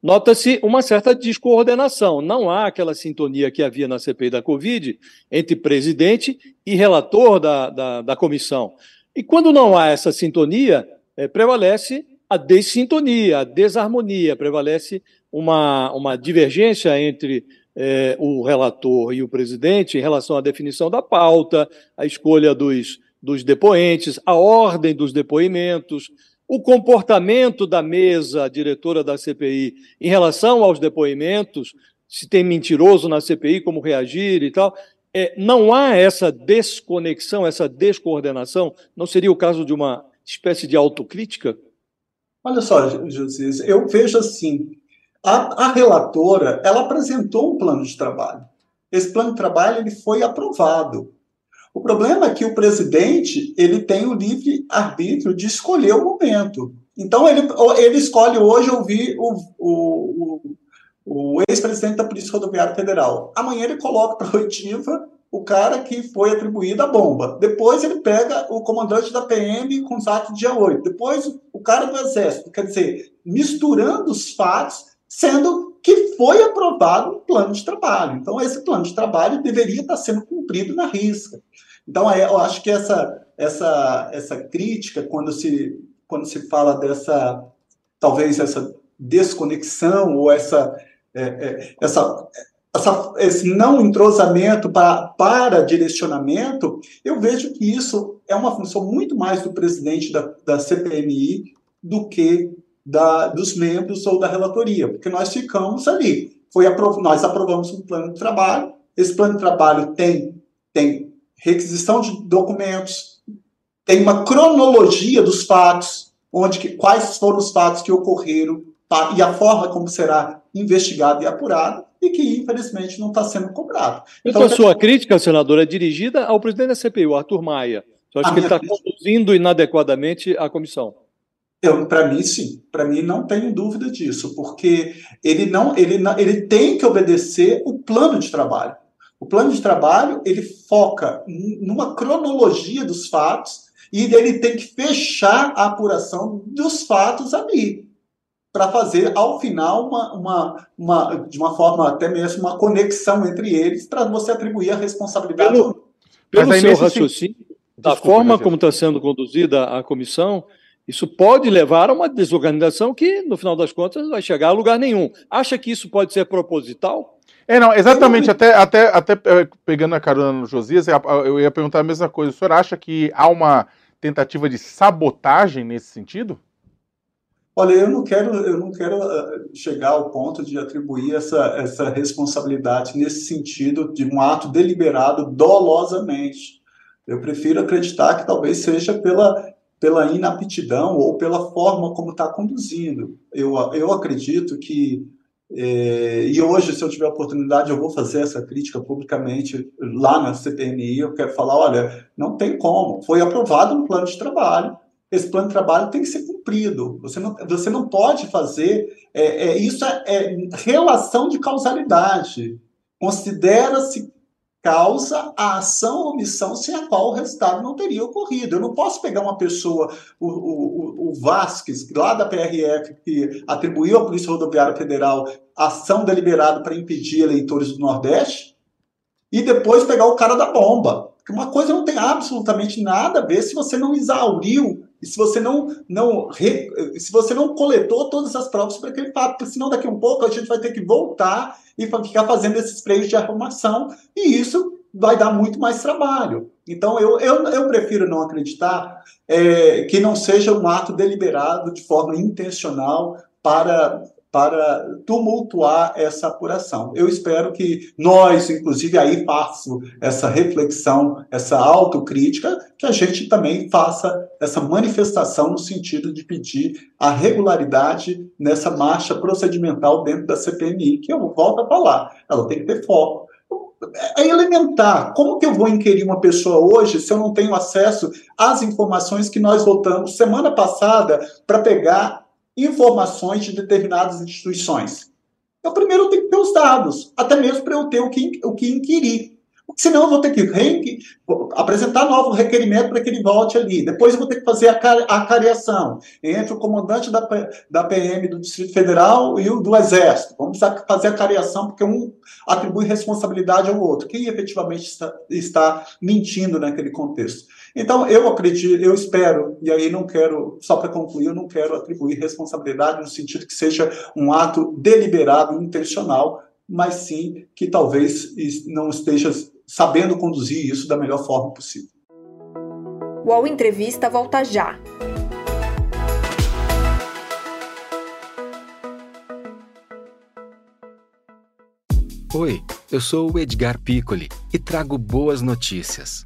nota-se uma certa descoordenação. Não há aquela sintonia que havia na CPI da Covid entre presidente e relator da, da, da comissão. E quando não há essa sintonia, eh, prevalece a dessintonia, a desarmonia, prevalece uma, uma divergência entre é, o relator e o presidente em relação à definição da pauta, a escolha dos, dos depoentes, a ordem dos depoimentos, o comportamento da mesa diretora da CPI em relação aos depoimentos, se tem mentiroso na CPI, como reagir e tal. É, não há essa desconexão, essa descoordenação? Não seria o caso de uma espécie de autocrítica? Olha só, José, eu vejo assim, a, a, relatora, ela apresentou um plano de trabalho. Esse plano de trabalho ele foi aprovado. O problema é que o presidente ele tem o livre arbítrio de escolher o momento. Então ele, ele escolhe hoje ouvir o, o, o, o ex-presidente da Polícia Rodoviária Federal. Amanhã ele coloca para oitiva o cara que foi atribuído a bomba. Depois ele pega o comandante da PM com atos dia 8. Depois o cara do Exército. Quer dizer, misturando os fatos sendo que foi aprovado um plano de trabalho. Então, esse plano de trabalho deveria estar sendo cumprido na risca. Então, eu acho que essa, essa, essa crítica, quando se, quando se fala dessa, talvez, essa desconexão ou essa, é, é, essa, essa, esse não entrosamento para, para direcionamento, eu vejo que isso é uma função muito mais do presidente da, da CPMI do que da, dos membros ou da relatoria, porque nós ficamos ali. Foi aprov nós aprovamos um plano de trabalho, esse plano de trabalho tem, tem requisição de documentos, tem uma cronologia dos fatos, onde que, quais foram os fatos que ocorreram e a forma como será investigado e apurado, e que, infelizmente, não está sendo cobrado. Então, então a sua crítica, senador, é dirigida ao presidente da CPI, o Arthur Maia. Você acha que ele está conduzindo inadequadamente a comissão? Para mim, sim. Para mim, não tenho dúvida disso, porque ele não, ele, ele tem que obedecer o plano de trabalho. O plano de trabalho ele foca numa cronologia dos fatos e ele tem que fechar a apuração dos fatos ali para fazer ao final uma, uma, uma, de uma forma até mesmo uma conexão entre eles para você atribuir a responsabilidade. Pelo, pelo seu raciocínio, da Desculpa, forma como está sendo conduzida a comissão, isso pode levar a uma desorganização que, no final das contas, vai chegar a lugar nenhum. Acha que isso pode ser proposital? É, não, exatamente. Até, até, até eh, pegando a carona no Josias, eu ia perguntar a mesma coisa. O senhor acha que há uma tentativa de sabotagem nesse sentido? Olha, eu não quero, eu não quero eh, chegar ao ponto de atribuir essa, essa responsabilidade nesse sentido de um ato deliberado dolosamente. Eu prefiro acreditar que talvez seja pela pela inaptidão ou pela forma como está conduzindo. Eu, eu acredito que, é, e hoje, se eu tiver oportunidade, eu vou fazer essa crítica publicamente lá na CPMI. Eu quero falar: olha, não tem como. Foi aprovado um plano de trabalho. Esse plano de trabalho tem que ser cumprido. Você não, você não pode fazer. É, é isso é, é relação de causalidade. Considera-se causa a ação ou omissão sem a qual o resultado não teria ocorrido. Eu não posso pegar uma pessoa, o, o, o Vasquez, lá da PRF, que atribuiu à Polícia Rodoviária Federal ação deliberada para impedir eleitores do Nordeste, e depois pegar o cara da bomba. Uma coisa não tem absolutamente nada a ver se você não exauriu e se você não, não se você não coletou todas as provas para aquele fato, porque senão daqui a um pouco a gente vai ter que voltar e ficar fazendo esses freios de arrumação, e isso vai dar muito mais trabalho. Então, eu, eu, eu prefiro não acreditar é, que não seja um ato deliberado de forma intencional para para tumultuar essa apuração. Eu espero que nós, inclusive aí faço essa reflexão, essa autocrítica, que a gente também faça essa manifestação no sentido de pedir a regularidade nessa marcha procedimental dentro da CPMI, que eu volto a falar, ela tem que ter foco. É elementar. Como que eu vou inquirir uma pessoa hoje se eu não tenho acesso às informações que nós voltamos semana passada para pegar informações de determinadas instituições? Eu primeiro tenho que ter os dados, até mesmo para eu ter o que, o que inquirir. Senão eu vou ter que apresentar novo requerimento para que ele volte ali. Depois eu vou ter que fazer a, a entre o comandante da, da PM do Distrito Federal e o do Exército. Vamos fazer a cariação porque um atribui responsabilidade ao outro. Quem efetivamente está, está mentindo naquele contexto? Então, eu acredito, eu espero, e aí não quero, só para concluir, eu não quero atribuir responsabilidade no sentido que seja um ato deliberado, intencional, mas sim que talvez não esteja sabendo conduzir isso da melhor forma possível. O UOL Entrevista volta já. Oi, eu sou o Edgar Piccoli e trago boas notícias.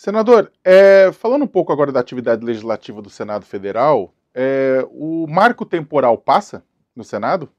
Senador, é, falando um pouco agora da atividade legislativa do Senado Federal, é, o marco temporal passa no Senado?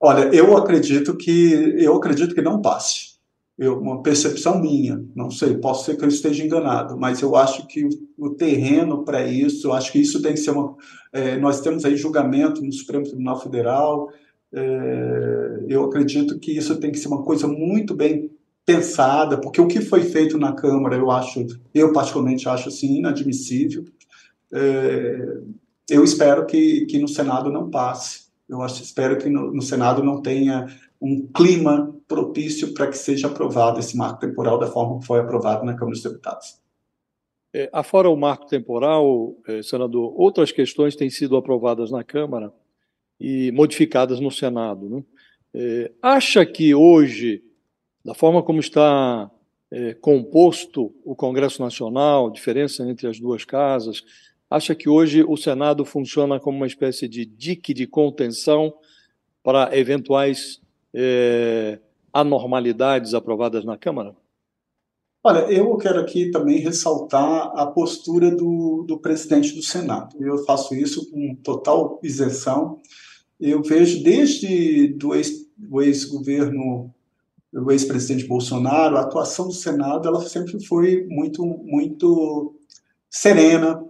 Olha, eu acredito que eu acredito que não passe. Eu, uma percepção minha, não sei, posso ser que eu esteja enganado, mas eu acho que o, o terreno para isso, eu acho que isso tem que ser uma. É, nós temos aí julgamento no Supremo Tribunal Federal. É, eu acredito que isso tem que ser uma coisa muito bem pensada, porque o que foi feito na Câmara, eu acho, eu particularmente acho assim inadmissível. É, eu espero que, que no Senado não passe. Eu acho, espero que no, no Senado não tenha um clima propício para que seja aprovado esse marco temporal da forma que foi aprovado na Câmara dos Deputados. É, afora o marco temporal, é, senador, outras questões têm sido aprovadas na Câmara e modificadas no Senado. Né? É, acha que hoje, da forma como está é, composto o Congresso Nacional, diferença entre as duas casas, acha que hoje o Senado funciona como uma espécie de dique de contenção para eventuais é, anormalidades aprovadas na Câmara? Olha, eu quero aqui também ressaltar a postura do, do presidente do Senado. Eu faço isso com total isenção. Eu vejo desde do ex-governo, ex o ex-presidente Bolsonaro, a atuação do Senado ela sempre foi muito, muito serena,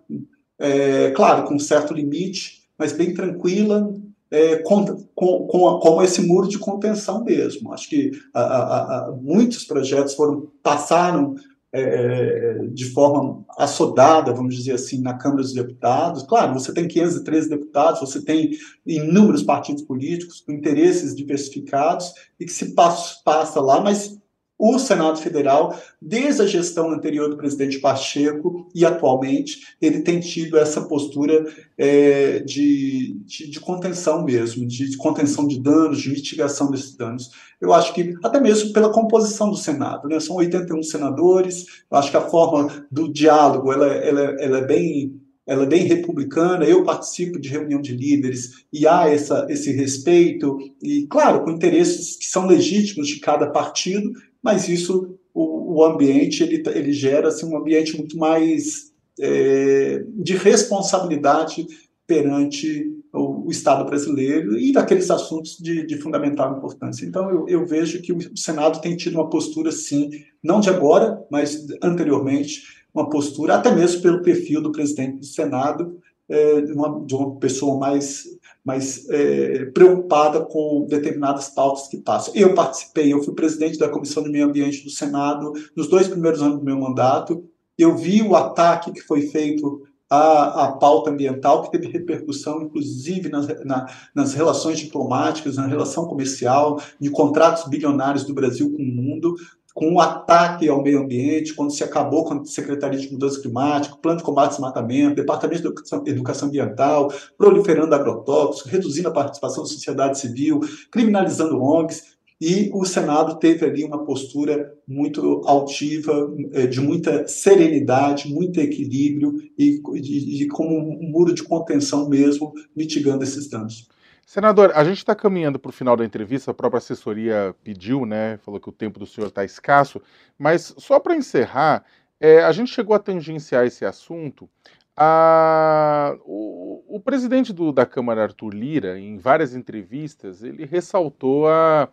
é, claro, com certo limite, mas bem tranquila, é, com, com, com, como esse muro de contenção mesmo. Acho que a, a, a, muitos projetos foram passaram é, de forma assodada, vamos dizer assim, na Câmara dos Deputados. Claro, você tem 513 deputados, você tem inúmeros partidos políticos com interesses diversificados e que se passa, passa lá, mas o Senado Federal, desde a gestão anterior do presidente Pacheco e atualmente, ele tem tido essa postura é, de, de, de, contenção mesmo, de, de, contenção de danos, de mitigação desses danos. Eu acho que, até mesmo pela composição do Senado, né? são 81 senadores, eu acho que a forma do diálogo ela, ela, ela é bem ela é bem republicana, eu participo de reunião de líderes e há essa, esse respeito, e claro, com interesses que são legítimos de cada partido, mas isso, o, o ambiente, ele, ele gera assim, um ambiente muito mais é, de responsabilidade perante o, o, Estado brasileiro e daqueles assuntos de, de fundamental importância. Então, eu, eu, vejo que o Senado tem tido uma postura, sim, não de agora, mas anteriormente, uma postura, até mesmo pelo perfil do presidente do Senado, é, uma, de uma pessoa mais mas é, preocupada com determinadas pautas que passam. Eu participei, eu fui presidente da Comissão de Meio Ambiente do Senado nos dois primeiros anos do meu mandato. Eu vi o ataque que foi feito à, à pauta ambiental, que teve repercussão, inclusive, nas, na, nas relações diplomáticas, na relação comercial, de contratos bilionários do Brasil com o mundo com o ataque ao meio ambiente, quando se acabou com a Secretaria de Mudança Climática, Plano de Combate ao Desmatamento, Departamento de Educação, Educação Ambiental, proliferando agrotóxicos, reduzindo a participação da sociedade civil, criminalizando ONGs, e o Senado teve ali uma postura muito altiva, eh, de muita serenidade, muito equilíbrio e, e, e como um muro de contenção mesmo, mitigando esses danos. Senador, a gente está caminhando para o final da entrevista, a própria assessoria pediu, né? Falou que o tempo do senhor está escasso, mas só para encerrar, é, a gente chegou a tangenciar esse assunto. O, o, presidente do, da Câmara, Arthur Lira, em várias entrevistas, ele ressaltou a,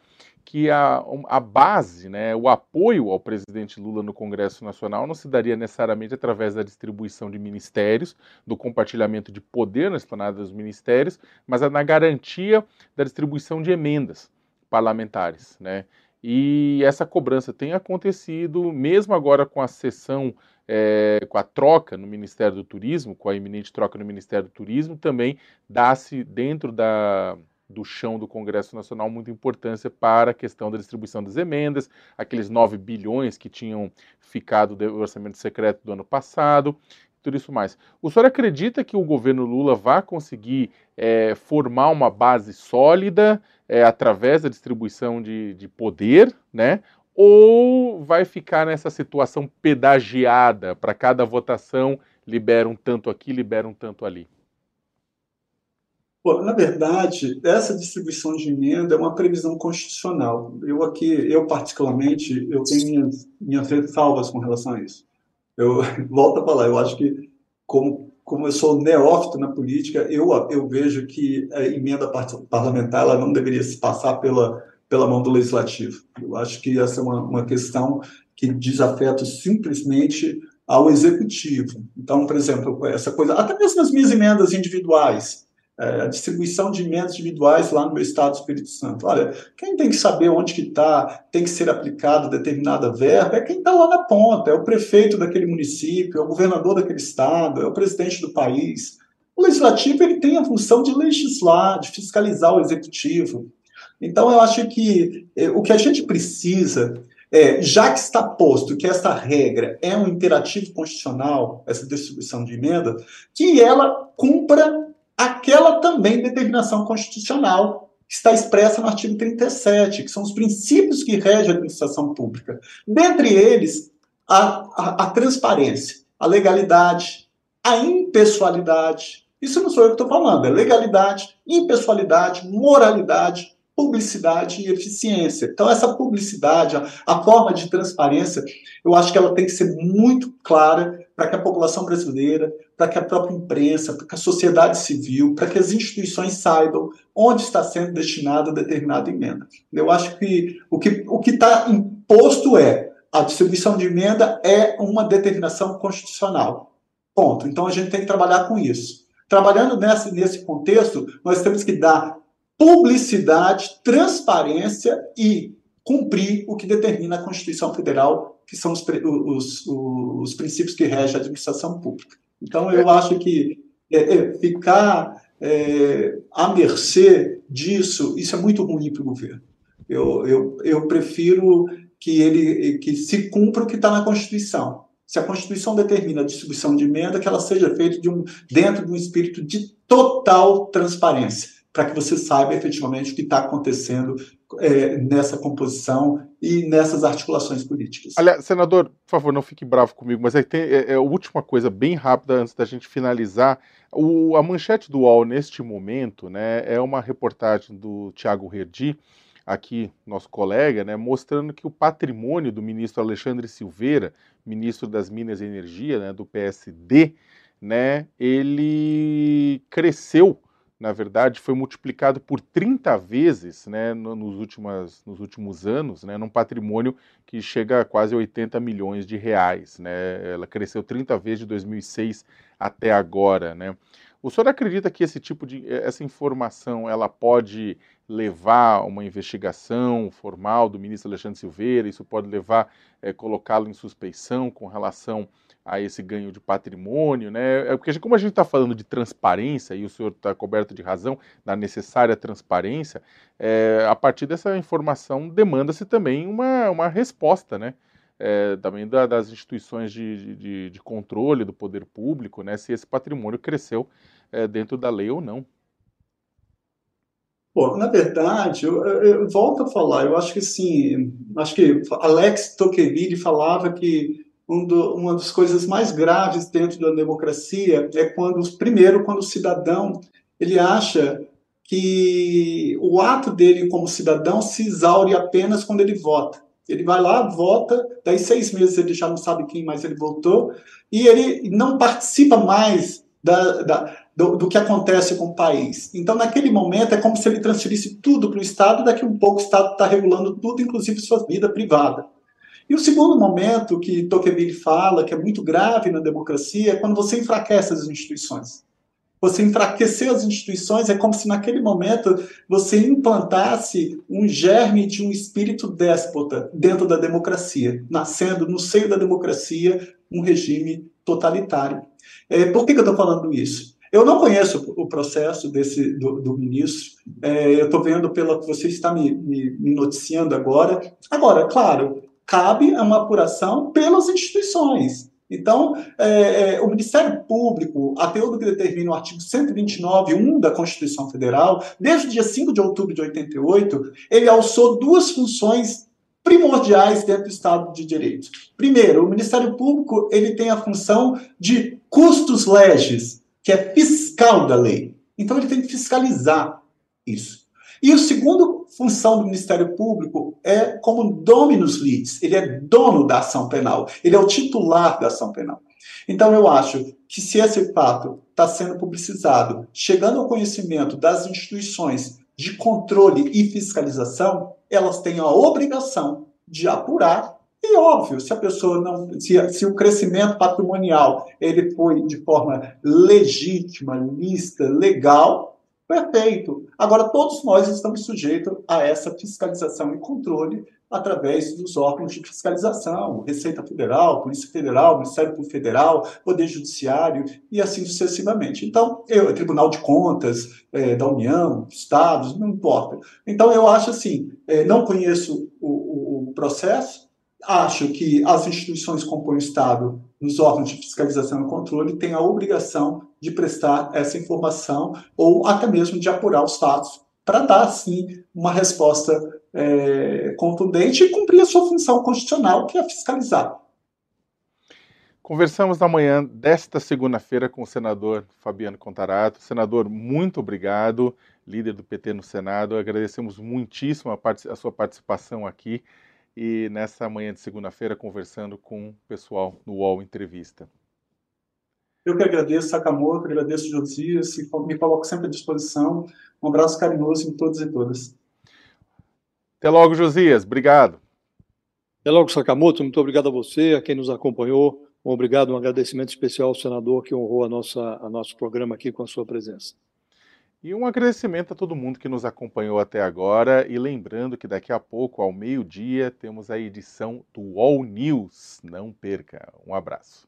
que a, a base, né, o apoio ao presidente Lula no Congresso Nacional não se daria necessariamente através da distribuição de ministérios, do compartilhamento de poder na esplanada dos ministérios, mas na garantia da distribuição de emendas parlamentares. Né? E essa cobrança tem acontecido, mesmo agora com a sessão, é, com a troca no Ministério do Turismo, com a iminente troca no Ministério do Turismo, também dá-se dentro da do chão do Congresso Nacional muita importância para a questão da distribuição das emendas, aqueles 9 bilhões que tinham ficado do orçamento secreto do ano passado, tudo isso mais. O senhor acredita que o governo Lula vai conseguir é, formar uma base sólida é, através da distribuição de, de poder, né? Ou vai ficar nessa situação pedagiada para cada votação libera um tanto aqui, libera um tanto ali? Bom, na verdade, essa distribuição de emenda é uma previsão constitucional. Eu aqui, eu particularmente, eu tenho minhas, minhas ressalvas com relação a isso. Eu volto a falar, eu acho que como como eu sou neófito na política, eu eu vejo que a emenda parlamentar ela não deveria se passar pela pela mão do legislativo. Eu acho que essa é uma, uma questão que diz afeto simplesmente ao executivo. Então, por exemplo, essa coisa, até mesmo as minhas emendas individuais, é, a distribuição de emendas individuais lá no meu estado do Espírito Santo. Olha, quem tem que saber onde que está, tem que ser aplicada determinada verba, é quem está lá na ponta, é o prefeito daquele município, é o governador daquele estado, é o presidente do país. O legislativo ele tem a função de legislar, de fiscalizar o executivo. Então, eu acho que é, o que a gente precisa é, já que está posto que essa regra é um imperativo constitucional, essa distribuição de emenda, que ela cumpra aquela também determinação constitucional está expressa no artigo 37, que são os princípios que regem a administração pública. Dentre eles, a, a, a transparência, a legalidade, a impessoalidade. Isso não sou eu que estou falando, é legalidade, impessoalidade, moralidade, publicidade e eficiência. Então, essa publicidade, a, a, forma de transparência, eu acho que ela tem que ser muito clara para que a população brasileira, para que a própria imprensa, para que a sociedade civil, para que as instituições saibam onde está sendo destinada determinada emenda. Eu acho que o que o está imposto é a distribuição de emenda é uma determinação constitucional. Ponto. Então, a gente tem que trabalhar com isso. Trabalhando nesse, nesse contexto, nós temos que dar publicidade, transparência e cumprir o que determina a Constituição Federal, que são os, os, os princípios que regem a administração pública. Então, eu acho que é, é, ficar é, à mercê disso, isso é muito ruim para o governo. Eu, eu, eu prefiro que ele que se cumpra o que está na Constituição. Se a Constituição determina a distribuição de emenda, que ela seja feita de um, dentro de um espírito de total transparência para que você saiba efetivamente o que está acontecendo é, nessa composição e nessas articulações políticas. Aliás, senador, por favor, não fique bravo comigo, mas tem é, é, a última coisa bem rápida antes da gente finalizar. O, a manchete do UOL neste momento né, é uma reportagem do Tiago Herdi, aqui nosso colega, né, mostrando que o patrimônio do ministro Alexandre Silveira, ministro das Minas e Energia, né, do PSD, né, ele cresceu na verdade, foi multiplicado por 30 vezes né, nos, últimos, nos últimos anos, né, num patrimônio que chega a quase 80 milhões de reais. Né? Ela cresceu 30 vezes de 2006 até agora. Né? O senhor acredita que esse tipo de essa informação ela pode levar a uma investigação formal do ministro Alexandre Silveira? Isso pode levar, é, colocá-lo em suspeição com relação a esse ganho de patrimônio, né? É porque como a gente está falando de transparência e o senhor está coberto de razão da necessária transparência, é, a partir dessa informação demanda-se também uma, uma resposta, né? É, também da, das instituições de, de, de, controle do poder público, né? Se esse patrimônio cresceu é, dentro da lei ou não. Bom, na verdade, eu, eu, eu, volto a falar, eu acho que sim, acho que Alex Tocqueville falava que um do, uma das coisas mais graves dentro da democracia é quando, primeiro, quando o cidadão ele acha que o ato dele como cidadão se exaure apenas quando ele vota. Ele vai lá, vota, daí seis meses ele já não sabe quem mais ele votou, e ele não participa mais da, da, do, do, que acontece com o país. Então, naquele momento, é como se ele transferisse tudo para o Estado, daqui a um pouco o Estado está regulando tudo, inclusive sua vida privada. E o segundo momento que Tocqueville fala, que é muito grave na democracia, é quando você enfraquece as instituições. Você enfraquecer as instituições é como se naquele momento você implantasse um germe de um espírito déspota dentro da democracia, nascendo no seio da democracia um regime totalitário. É, por que, que eu estou falando isso? Eu não conheço o processo desse do, do ministro. É, eu estou vendo pelo que você está me, me, me, noticiando agora. Agora, claro, cabe a uma apuração pelas instituições. Então, é, é, o Ministério Público, até o que determina o artigo 129.1 da Constituição Federal, desde o dia 5 de outubro de 88, ele alçou duas funções primordiais dentro do Estado de Direito. Primeiro, o Ministério Público ele tem a função de custos legis, que é fiscal da lei. Então, ele tem que fiscalizar isso. E a segunda função do Ministério Público é como dominus litis, ele é dono da ação penal, ele é o titular da ação penal. Então eu acho que se esse fato está sendo publicizado, chegando ao conhecimento das instituições de controle e fiscalização, elas têm a obrigação de apurar. E óbvio, se a pessoa não, se, se, o crescimento patrimonial ele foi de forma legítima, lista, legal, Perfeito. Agora, todos nós estamos sujeitos a essa fiscalização e controle através dos órgãos de fiscalização, Receita Federal, Polícia Federal, Ministério Público Federal, Poder Judiciário e assim sucessivamente. Então, eu, Tribunal de Contas é, da União, Estados, não importa. Então, eu acho assim, é, não conheço o, o, o processo, acho que as instituições que compõem o Estado, nos órgãos de fiscalização e controle, têm a obrigação de prestar essa informação ou até mesmo de apurar os fatos para dar, sim, uma resposta é, contundente e cumprir a sua função constitucional, que é fiscalizar. Conversamos na manhã desta segunda-feira com o senador Fabiano Contarato. Senador, muito obrigado, líder do PT no Senado. Agradecemos muitíssimo a, a sua participação aqui e nessa manhã de segunda-feira conversando com o pessoal no UOL Entrevista. Eu que agradeço, Sakamoto, agradeço, Josias, e me coloco sempre à disposição. Um abraço carinhoso em todos e todas. Até logo, Josias. Obrigado. Até logo, Sakamoto. Muito obrigado a você, a quem nos acompanhou. Um obrigado, um agradecimento especial ao senador que honrou a nossa, a nosso programa aqui com a sua presença. E um agradecimento a todo mundo que nos acompanhou até agora. E lembrando que daqui a pouco, ao meio-dia, temos a edição do All News. Não perca. Um abraço.